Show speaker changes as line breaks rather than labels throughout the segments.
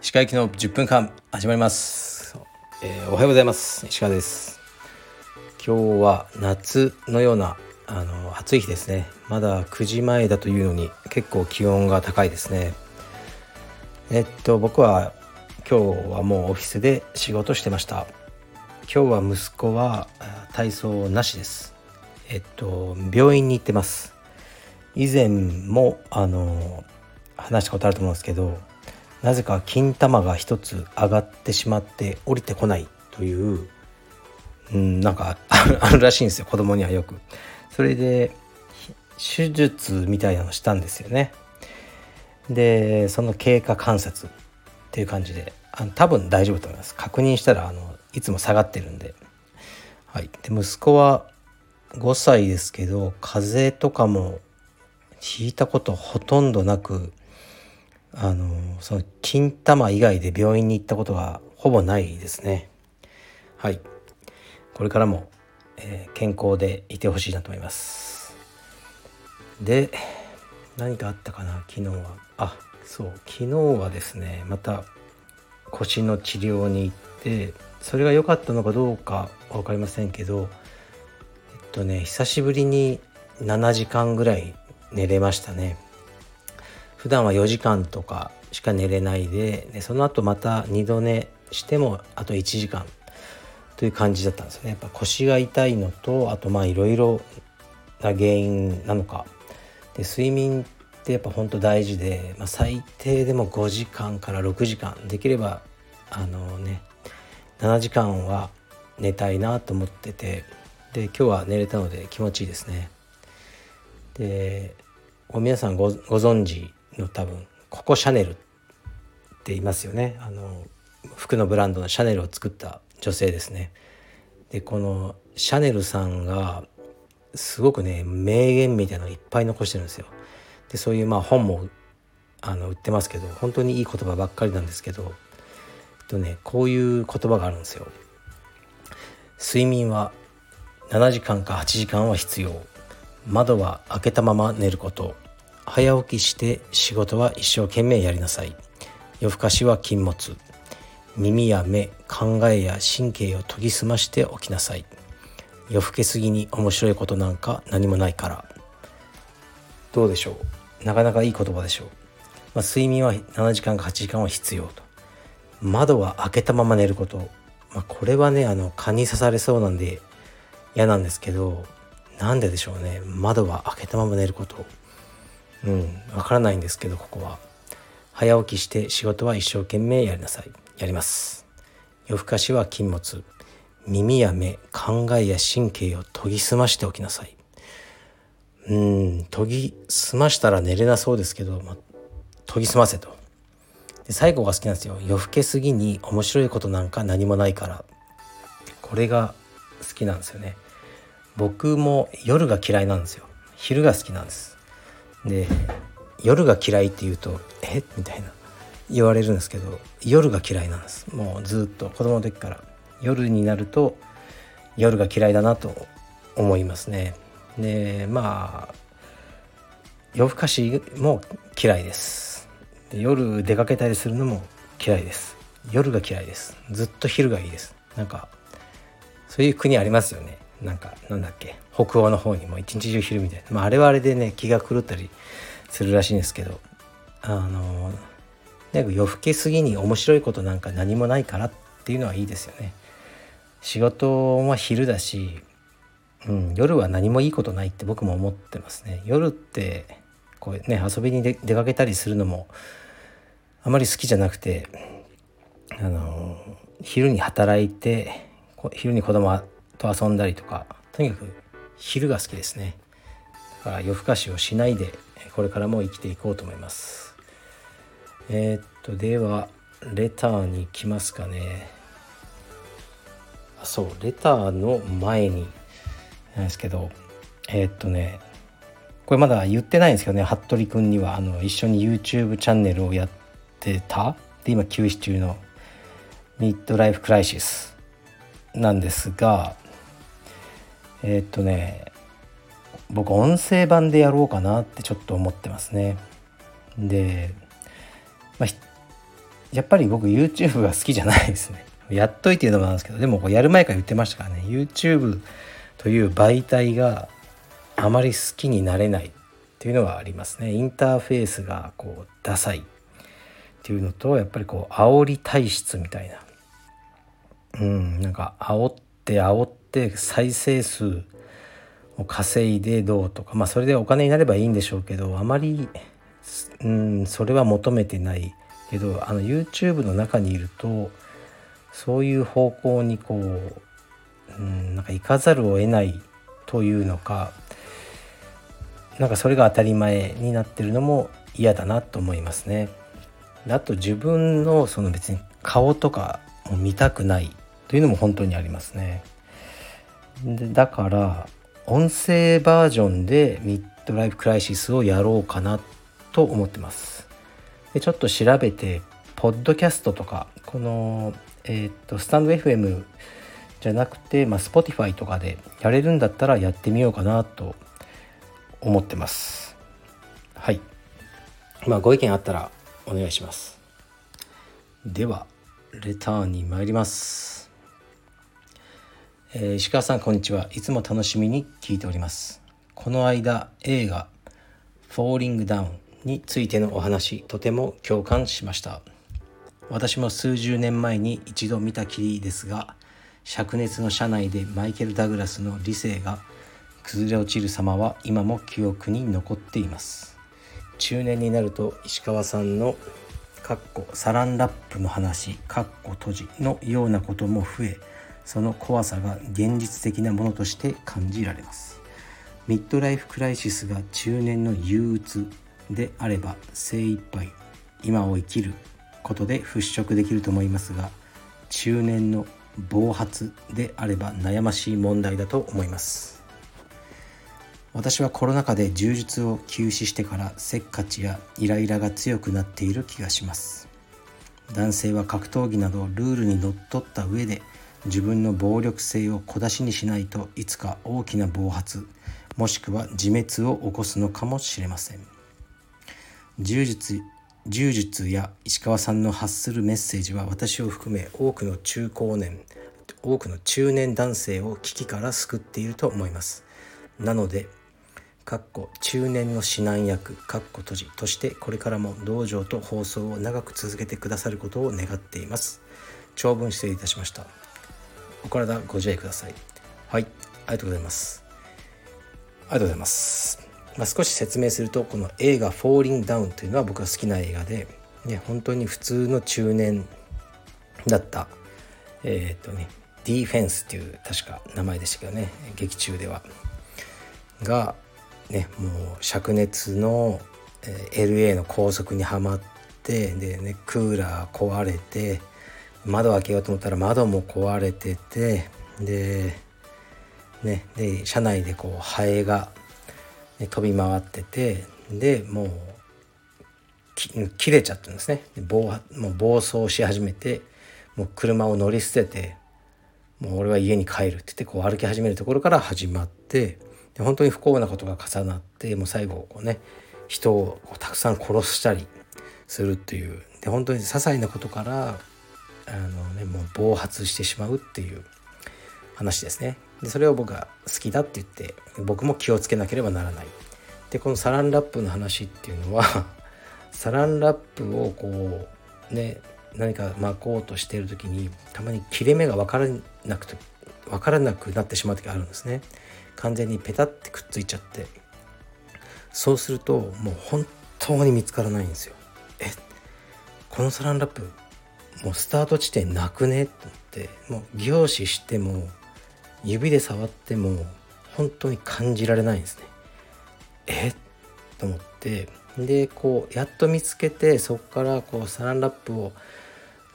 石川行きの10分間始まります、えー、おはようございます。石川です。今日は夏のようなあの暑い日ですね。まだ9時前だというのに結構気温が高いですね。えっと僕は今日はもうオフィスで仕事してました。今日は息子は体操なしです。えっと病院に行ってます。以前もあの話したことあると思うんですけどなぜか金玉が一つ上がってしまって降りてこないという、うん、なんか あるらしいんですよ。子供にはよく。それで手術みたいなのしたんですよね。でその経過観察っていう感じであの多分大丈夫と思います。確認したらあのいつも下がってるんで,、はい、で息子は5歳ですけど風邪とかもひいたことほとんどなくあのその金玉以外で病院に行ったことはほぼないですね。はい。これからも、えー、健康でいてほしいなと思います。で何かあったかな？昨日は。あそう。昨日はですねまた腰の治療に行ってそれが良かったのかどうか分かりませんけどとね久しぶりに7時間ぐらい寝れましたね。普段は4時間とかしか寝れないででその後また2度寝してもあと1時間という感じだったんですね。やっぱ腰が痛いのとあとまあいろいろな原因なのか。で睡眠ってやっぱ本当大事で、まあ、最低でも5時間から6時間できればあのね7時間は寝たいなと思っててで今日は寝れたので気持ちいいですね。で皆さんご存知の多分ココシャネルって言いますよね。あの服のブランドのシャネルを作った女性ですね。でこのシャネルさんがすごくね名言みたいなのをいっぱい残してるんですよ。でそういうまあ本もあの売ってますけど本当にいい言葉ばっかりなんですけど、とね、こういう言葉があるんですよ睡眠は7時間か8時間は必要。窓は開けたまま寝ること。早起きして仕事は一生懸命やりなさい。夜更かしは禁物。耳や目考えや神経を研ぎ澄ましておきなさい。夜更けすぎに面白いことなんか何もないから。どうでしょう？なかなかいい言葉でしょう、まあ、睡眠は7時間か8時間は必要と。窓は開けたまま寝ること、まあ、これはねあの蚊に刺されそうなんで嫌なんですけどなんででしょうね。窓は開けたまま寝ること。うんわからないんですけどここは。早起きして仕事は一生懸命やりなさい。やります。夜更かしは禁物。耳や目考えや神経を研ぎ澄ましておきなさい。うん研ぎ澄ましたら寝れなそうですけど、まあ、研ぎ澄ませと。で最後が好きなんですよ。夜更けすぎに面白いことなんか何もないから。これが好きなんですよね。僕も夜が嫌いなんですよ。昼が好きなんです。で夜が嫌いって言うと「え？みたいな。言われるんですけど夜が嫌いなんです。もうずっと子供の時から。夜になると夜が嫌いだなと思いますね。でまあ夜更かしも嫌いです。で夜出かけたりするのも嫌いです。夜が嫌いです。ずっと昼がいいです。なんかそういう国ありますよね。なんかなんだっけ。北欧の方にも一日中昼みたいな、まあ、あれはあれでね気が狂ったりするらしいんですけど。あのなんか夜更けすぎに面白いことなんか何もないからっていうのはいいですよね。仕事は昼だし、うん、夜は何もいいことないって僕も思ってますね。夜ってこうね遊びに出かけたりするのもあまり好きじゃなくてあの昼に働いて昼に子供と遊んだりとかとにかく昼が好きですね。だから夜更かしをしないでこれからも生きていこうと思います。えー、っとではレターに来ますかね。あそうレターの前になんですけどえー、っとねこれまだ言ってないんですけどね服部君にはあの一緒に YouTube チャンネルをやってた？で今休止中のミッドライフクライシス。なんですがえー、っとね僕音声版でやろうかなってちょっと思ってますね。で、まあ、やっぱり僕 YouTube が好きじゃないですね。やっといていうのもなんですけどでもやる前から言ってましたからね。YouTube という媒体があまり好きになれないっていうのがありますね。インターフェースがこうダサいっていうのとやっぱりこう煽り体質みたいなうんなんか煽って煽って再生数を稼いでどうとかまあそれでお金になればいいんでしょうけどあまりうんそれは求めてないけどあの YouTube の中にいるとそういう方向にこう、うん、なんか行かざるを得ないというのかなんかそれが当たり前になってるのも嫌だなと思いますね。あと自分のその別に顔とかも見たくないというのも本当にありますね。でだから音声バージョンでミッドライフクライシスをやろうかなと思ってます。でちょっと調べてポッドキャストとかこのえー、っとスタンド FM じゃなくて、まあ、Spotify とかでやれるんだったらやってみようかなと思ってますはいまあご意見あったらお願いしますではレターに参ります、えー、石川さんこんにちは。いつも楽しみに聞いております。この間映画「フォーリングダウン」についてのお話とても共感しました。私も数十年前に一度見たきりですが灼熱の車内でマイケル・ダグラスの理性が崩れ落ちる様は今も記憶に残っています。中年になると石川さんのかっこサランラップの話かっこ閉じのようなことも増えその怖さが現実的なものとして感じられます。ミッドライフクライシスが中年の憂鬱であれば精一杯今を生きることで払拭できると思いますが中年の暴発であれば悩ましい問題だと思います。私はコロナ禍で柔術を休止してからせっかちやイライラが強くなっている気がします。男性は格闘技などルールにのっとった上で自分の暴力性を小出しにしないといつか大きな暴発もしくは自滅を起こすのかもしれません。柔術柔術や石川さんの発するメッセージは私を含め多くの中高年多くの中年男性を危機から救っていると思います。なのでかっこ中年の指南役かっこ閉じとしてこれからも道場と放送を長く続けてくださることを願っています。長文失礼いたしました。お体ご自愛ください。はい。ありがとうございます。ありがとうございます。まあ、少し説明するとこの映画「フォーリンダウン」というのは僕が好きな映画で、ね、本当に普通の中年だったえっ、ー、とねディフェンスっていう確か名前でしたけどね劇中では。がねもう灼熱の、えー、LA の高速にはまってでねクーラー壊れて窓開けようと思ったら窓も壊れててでねで車内でこうハエが飛び回っててでもう切れちゃったんですね。暴もう暴走し始めてもう車を乗り捨ててもう俺は家に帰るって言ってこう歩き始めるところから始まってで本当に不幸なことが重なってもう最後こうね人をたくさん殺したりするっていう。で本当に些細なことからあの、ね、もう暴発してしまうっていう話ですね。でそれを僕が好きだって言って僕も気をつけなければならない。でこのサランラップの話っていうのは サランラップをこうね何か巻こうとしてる時にたまに切れ目が分からなくて分からなくなってしまう時があるんですね。完全にペタってくっついちゃってそうするともう本当に見つからないんですよ。えこのサランラップもうスタート地点なくね？と思って。もう凝視しても指で触っても本当に感じられないんですね。え？と思って。でこうやっと見つけてそこからこうサランラップを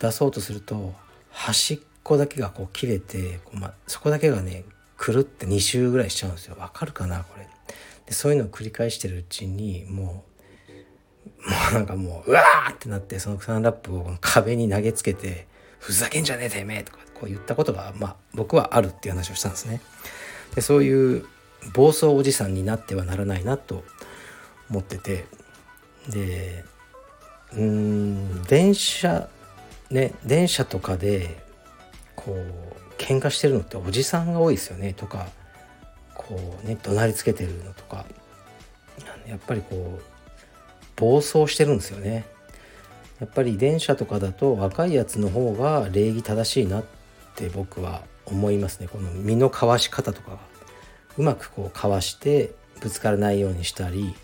出そうとすると端っこだけがこう切れてこう、ま、そこだけがねくるって2周ぐらいしちゃうんですよ。わかるかな？これ。でそういうのを繰り返してるうちにもうもうなんかもううわーってなってそのサランラップを壁に投げつけてふざけんじゃねえてめえとかこう言ったことが、まあ、僕はあるっていう話をしたんですね。でそういう暴走おじさんになってはならないなと思っててでうん電車ね電車とかでこう喧嘩してるのっておじさんが多いですよねとかこうね怒鳴りつけてるのとかやっぱりこう暴走してるんですよね。やっぱり電車とかだと若いやつの方が礼儀正しいなって僕は思いますね。この身のかわし方とかが。うまくこうかわしてぶつからないようにしたり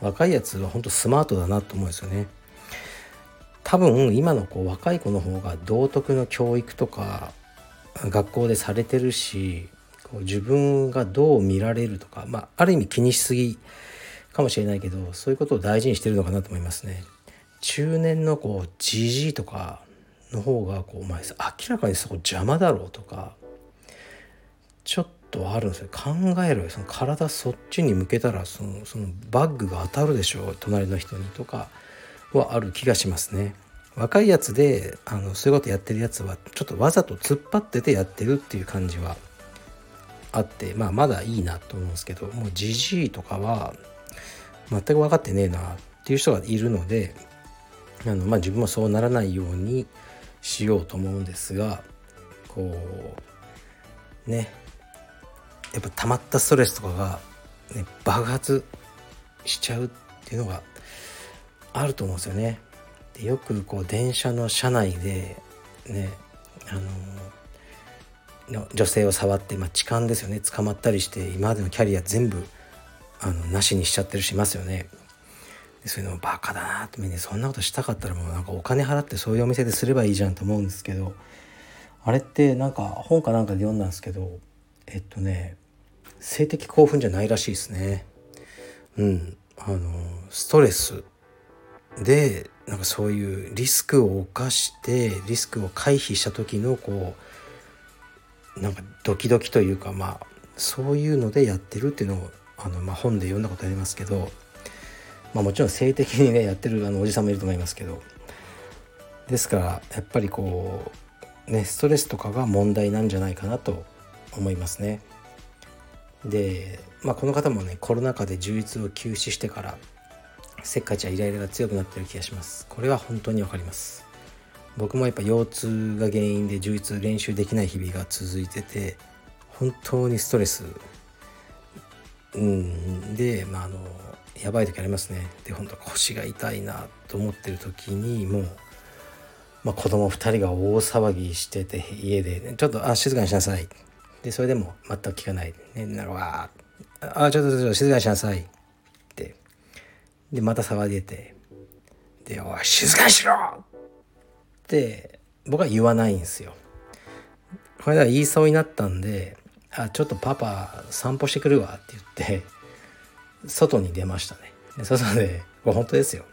若いやつは本当スマートだなと思うんですよね。多分今のこう若い子の方が道徳の教育とか学校でされてるしこう自分がどう見られるとか、まあ、ある意味気にしすぎかもしれないけどそういうことを大事にしてるのかなと思いますね。中年のこうじじいとかの方がこうお前明らかにそこ邪魔だろうとかちょっとあるんですよ考えろよその体そっちに向けたらそのそのバッグが当たるでしょう隣の人にとかはある気がしますね。若いやつであのそういうことやってるやつはちょっとわざと突っ張っててやってるっていう感じはあって、まあ、まだいいなと思うんですけどもうじじいとかは全く分かってねえなっていう人がいるのであの、まあ、自分もそうならないようにしようと思うんですがこうねやっぱ溜まったストレスとかが、ね、爆発しちゃうっていうのがあると思うんですよね。でよくこう電車の車内でねあの女性を触って、まあ、痴漢ですよね捕まったりして今までのキャリア全部あのなしにしちゃってるしますよね。そういうのバカだなってねそんなことしたかったらもうなんかお金払ってそういうお店ですればいいじゃんと思うんですけどあれってなんか本かなんかで読んだんですけどえっとね性的興奮じゃないらしいですね。うん、あのストレスでなんかそういうリスクを冒してリスクを回避した時のこうなんかドキドキというかまあそういうのでやってるっていうのをあの、まあ、本で読んだことありますけど、まあ、もちろん性的にねやってるあのおじさんもいると思いますけどですからやっぱりこうねストレスとかが問題なんじゃないかなと思いますね。で、まあ、この方もねコロナ禍で充実を休止してからせっかちやイライラが強くなってる気がしますこれは本当にわかります僕もやっぱ腰痛が原因で充実練習できない日々が続いてて本当にストレスうんでまああのやばい時ありますねで本当腰が痛いなと思ってる時にもう、まあ、子供2人が大騒ぎしてて家で、ね、ちょっとあ静かにしなさいでそれでも全く聞かないねなるわあちょっとちょっと静かにしなさいってでまた騒いでてで「おい静かにしろ!」って僕は言わないんですよこれは言いそうになったんで「あちょっとパパ散歩してくるわ」って言って外に出ましたね。外でこれ本当ですよ。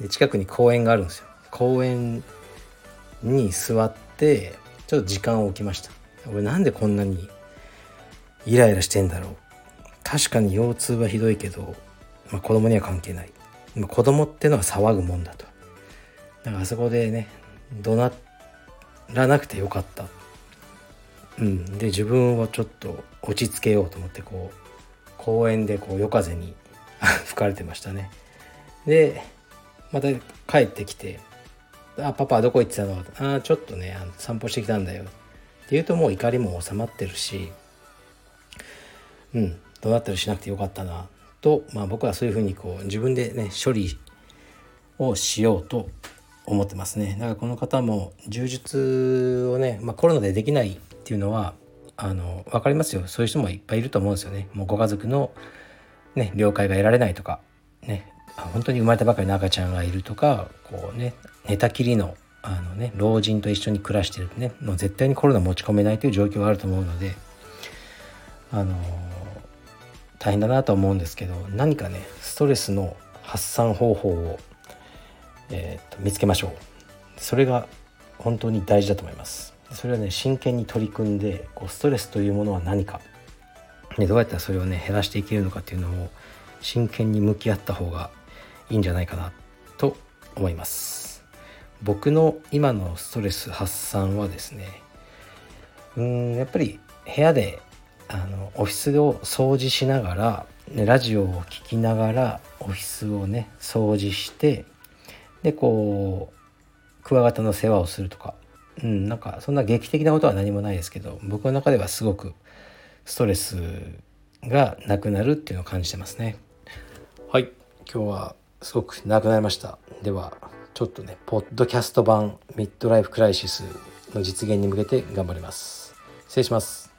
で近くに公園があるんですよ。公園に座ってちょっと時間を置きました。俺なんでこんなにイライラしてんだろう。確かに腰痛はひどいけど、まあ、子供には関係ない、まあ、子供ってのは騒ぐもんだと。だからあそこでね怒鳴らなくてよかった。うん。で自分をちょっと落ち着けようと思ってこう公園でこう夜風に吹かれてましたね。でまた帰ってきて「あパパどこ行ってたの?」あちょっとね散歩してきたんだよ」って言うともう怒りも収まってるしうんどうなったりしなくてよかったな。と、まあ、僕はそういうふうにこう自分でね処理をしようと思ってますね。だからこの方も充実をね、まあ、コロナでできないっていうのはあの分かりますよ。そういう人もいっぱいいると思うんですよね。もうご家族の、ね、了解が得られないとかね本当に生まれたばかりの赤ちゃんがいるとかこうね寝たきりのあのね老人と一緒に暮らしてるとねもう絶対にコロナ持ち込めないという状況があると思うのであの大変だなと思うんですけど何かねストレスの発散方法を、えーと、見つけましょう。それが本当に大事だと思います。それはね真剣に取り組んでこうストレスというものは何か、ね、どうやったらそれをね減らしていけるのかっていうのを真剣に向き合った方がいいんじゃないかなと思います。僕の今のストレス発散はですねうんやっぱり部屋であのオフィスを掃除しながら、ね、ラジオを聴きながらオフィスをね掃除してでこうクワガタの世話をするとか、うん、なんかそんな劇的なことは何もないですけど僕の中ではすごくストレスがなくなるっていうのを感じてますね。はい今日はすごく長くなりました。ではちょっとねポッドキャスト版ミッドライフクライシスの実現に向けて頑張ります。失礼します。